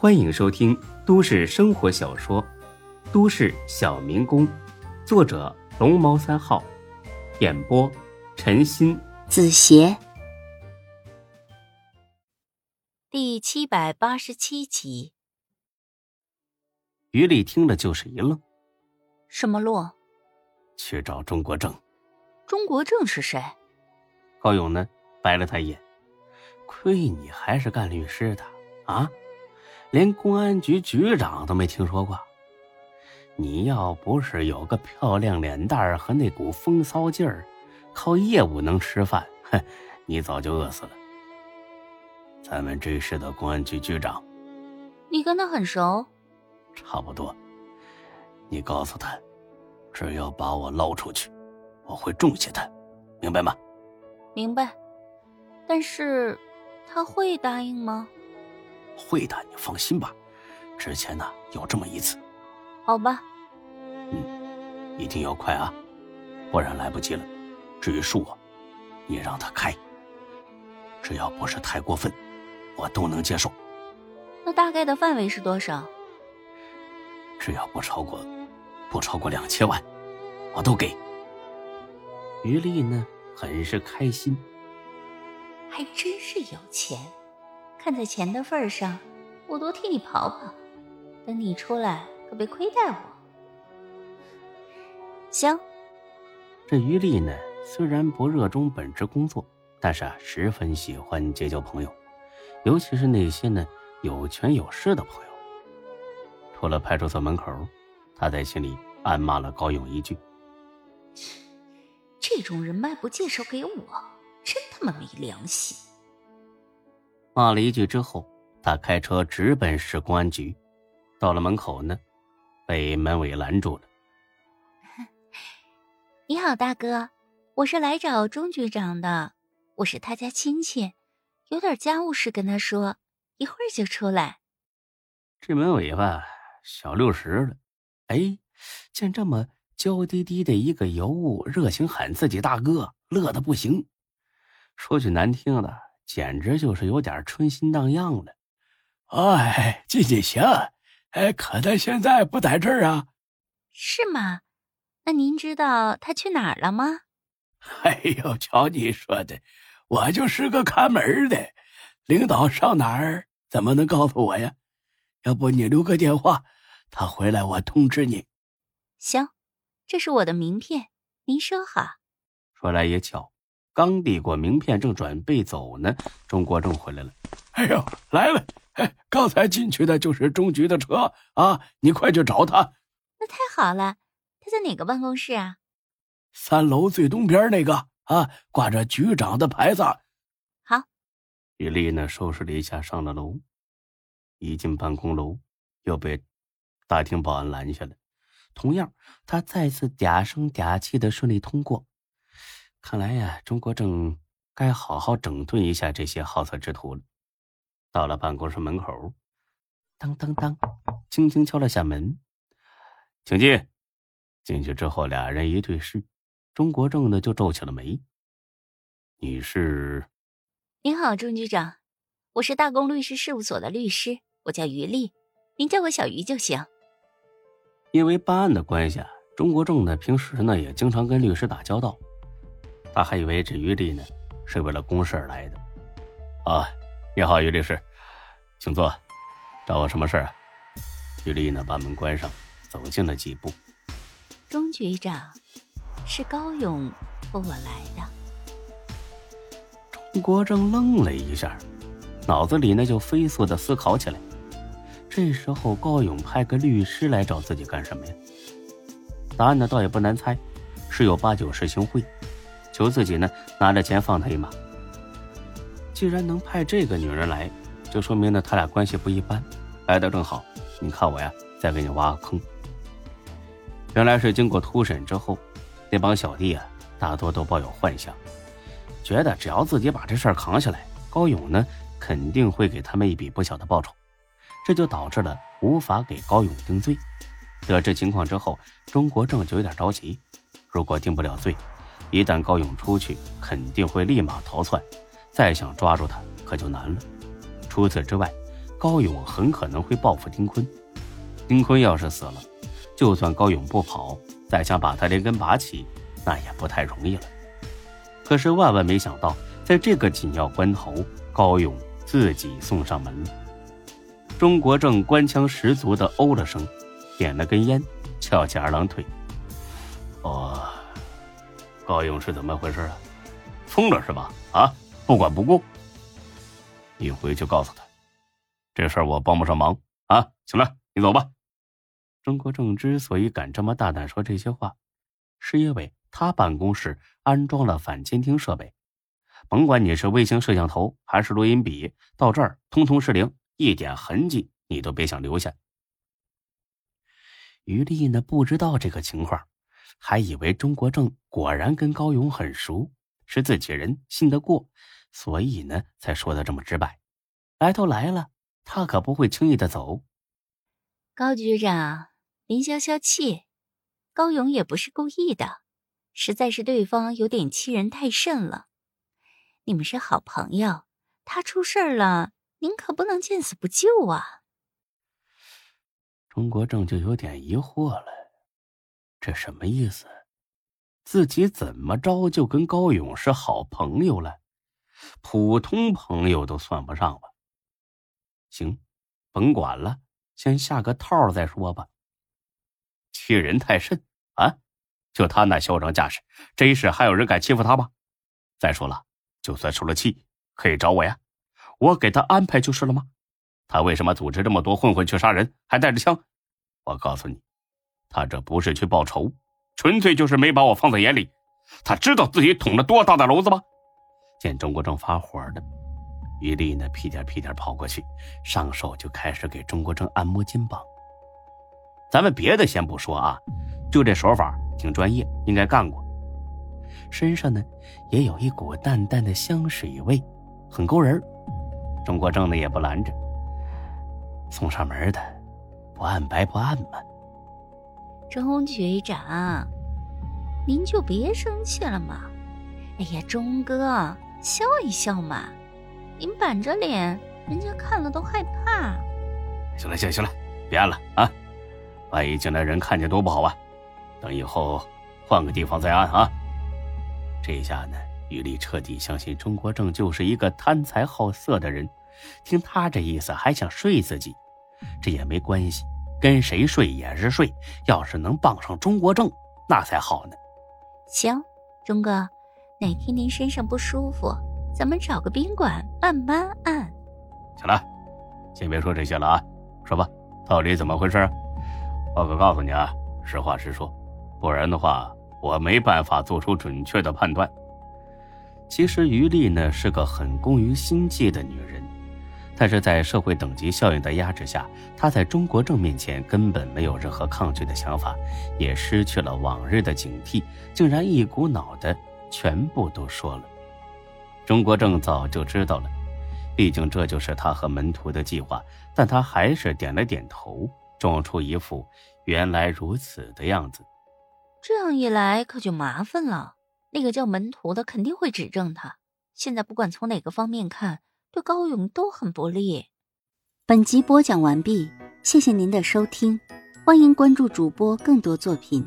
欢迎收听都市生活小说《都市小民工》，作者龙猫三号，演播陈鑫、子邪，第七百八十七集。于丽听了就是一愣：“什么路？去找钟国正。钟国正是谁？”高勇呢，白了他一眼：“亏你还是干律师的啊！”连公安局局长都没听说过，你要不是有个漂亮脸蛋儿和那股风骚劲儿，靠业务能吃饭，哼，你早就饿死了。咱们这市的公安局局长，你跟他很熟？差不多。你告诉他，只要把我捞出去，我会重谢他，明白吗？明白。但是，他会答应吗？会的，你放心吧。之前呢有这么一次，好吧。嗯，一定要快啊，不然来不及了。至于数啊，你让他开，只要不是太过分，我都能接受。那大概的范围是多少？只要不超过，不超过两千万，我都给。于丽呢，很是开心，还真是有钱。看在钱的份上，我多替你跑跑。等你出来，可别亏待我。行。这于丽呢，虽然不热衷本职工作，但是啊，十分喜欢结交朋友，尤其是那些呢有权有势的朋友。出了派出所门口，他在心里暗骂了高勇一句：“这种人脉不介绍给我，真他妈没良心。”骂了一句之后，他开车直奔市公安局。到了门口呢，被门卫拦住了。你好，大哥，我是来找钟局长的，我是他家亲戚，有点家务事跟他说，一会儿就出来。这门卫吧，小六十了，哎，见这么娇滴滴的一个尤物，热情喊自己大哥，乐的不行。说句难听的。简直就是有点春心荡漾了，哎，进进行，哎，可他现在不在这儿啊？是吗？那您知道他去哪儿了吗？哎呦，瞧你说的，我就是个看门的，领导上哪儿怎么能告诉我呀？要不你留个电话，他回来我通知你。行，这是我的名片，您收好。说来也巧。刚递过名片，正准备走呢，钟国正回来了。哎呦，来了！哎，刚才进去的就是钟局的车啊，你快去找他。那太好了，他在哪个办公室啊？三楼最东边那个啊，挂着局长的牌子。好。于丽呢，收拾了一下，上了楼。一进办公楼，又被大厅保安拦下了。同样，他再次嗲声嗲气的顺利通过。看来呀，钟国正该好好整顿一下这些好色之徒了。到了办公室门口，当当当，轻轻敲了下门，请进。进去之后，俩人一对视，钟国正呢就皱起了眉：“你是？”“您好，钟局长，我是大公律师事务所的律师，我叫于丽，您叫我小于就行。”因为办案的关系啊，钟国正呢平时呢也经常跟律师打交道。他还以为这于丽呢是为了公事而来的。啊，你好，于律师，请坐。找我什么事啊？于丽呢把门关上，走近了几步。钟局长，是高勇托我来的。钟国正愣了一下，脑子里呢就飞速的思考起来。这时候高勇派个律师来找自己干什么呀？答案呢倒也不难猜，十有八九是行贿。求自己呢，拿着钱放他一马。既然能派这个女人来，就说明呢他俩关系不一般，来的正好。你看我呀，再给你挖个坑。原来是经过突审之后，那帮小弟啊，大多都抱有幻想，觉得只要自己把这事儿扛下来，高勇呢肯定会给他们一笔不小的报酬，这就导致了无法给高勇定罪。得知情况之后，钟国正就有点着急，如果定不了罪。一旦高勇出去，肯定会立马逃窜，再想抓住他可就难了。除此之外，高勇很可能会报复丁坤。丁坤要是死了，就算高勇不跑，再想把他连根拔起，那也不太容易了。可是万万没想到，在这个紧要关头，高勇自己送上门了。钟国正官腔十足的哦了声，点了根烟，翘起二郎腿。高勇是怎么回事啊？疯了是吧？啊，不管不顾。你回去告诉他，这事儿我帮不上忙啊。行了，你走吧。钟国正之所以敢这么大胆说这些话，是因为他办公室安装了反监听设备，甭管你是卫星摄像头还是录音笔，到这儿通通失灵，一点痕迹你都别想留下。于丽呢，不知道这个情况，还以为钟国正果然跟高勇很熟，是自己人，信得过，所以呢，才说的这么直白。来都来了，他可不会轻易的走。高局长。您消消气，高勇也不是故意的，实在是对方有点欺人太甚了。你们是好朋友，他出事了，您可不能见死不救啊！钟国正就有点疑惑了，这什么意思？自己怎么着就跟高勇是好朋友了？普通朋友都算不上吧？行，甭管了，先下个套再说吧。欺人太甚啊！就他那嚣张架势，这事还有人敢欺负他吗？再说了，就算受了气，可以找我呀，我给他安排就是了吗？他为什么组织这么多混混去杀人，还带着枪？我告诉你，他这不是去报仇，纯粹就是没把我放在眼里。他知道自己捅了多大的娄子吗？见钟国正发火的，于丽呢屁颠屁颠跑过去，上手就开始给钟国正按摩肩膀。咱们别的先不说啊，就这手法挺专业，应该干过。身上呢也有一股淡淡的香水味，很勾人。钟国正呢也不拦着，送上门的，不按白不按嘛。钟局长，您就别生气了嘛。哎呀，钟哥，笑一笑嘛。您板着脸，人家看了都害怕。行了，行了，行了，别按了啊。万一进来人看见多不好啊！等以后换个地方再按啊！这下呢，于丽彻底相信钟国正就是一个贪财好色的人。听他这意思，还想睡自己，这也没关系，跟谁睡也是睡。要是能傍上中国正，那才好呢。行，钟哥，哪天您身上不舒服，咱们找个宾馆慢慢按。行了，先别说这些了啊，说吧，到底怎么回事啊？我可告诉你啊，实话实说，不然的话，我没办法做出准确的判断。其实于丽呢是个很工于心计的女人，但是在社会等级效应的压制下，他在中国正面前根本没有任何抗拒的想法，也失去了往日的警惕，竟然一股脑的全部都说了。中国正早就知道了，毕竟这就是他和门徒的计划，但他还是点了点头。装出一副原来如此的样子，这样一来可就麻烦了。那个叫门徒的肯定会指证他。现在不管从哪个方面看，对高勇都很不利。本集播讲完毕，谢谢您的收听，欢迎关注主播更多作品。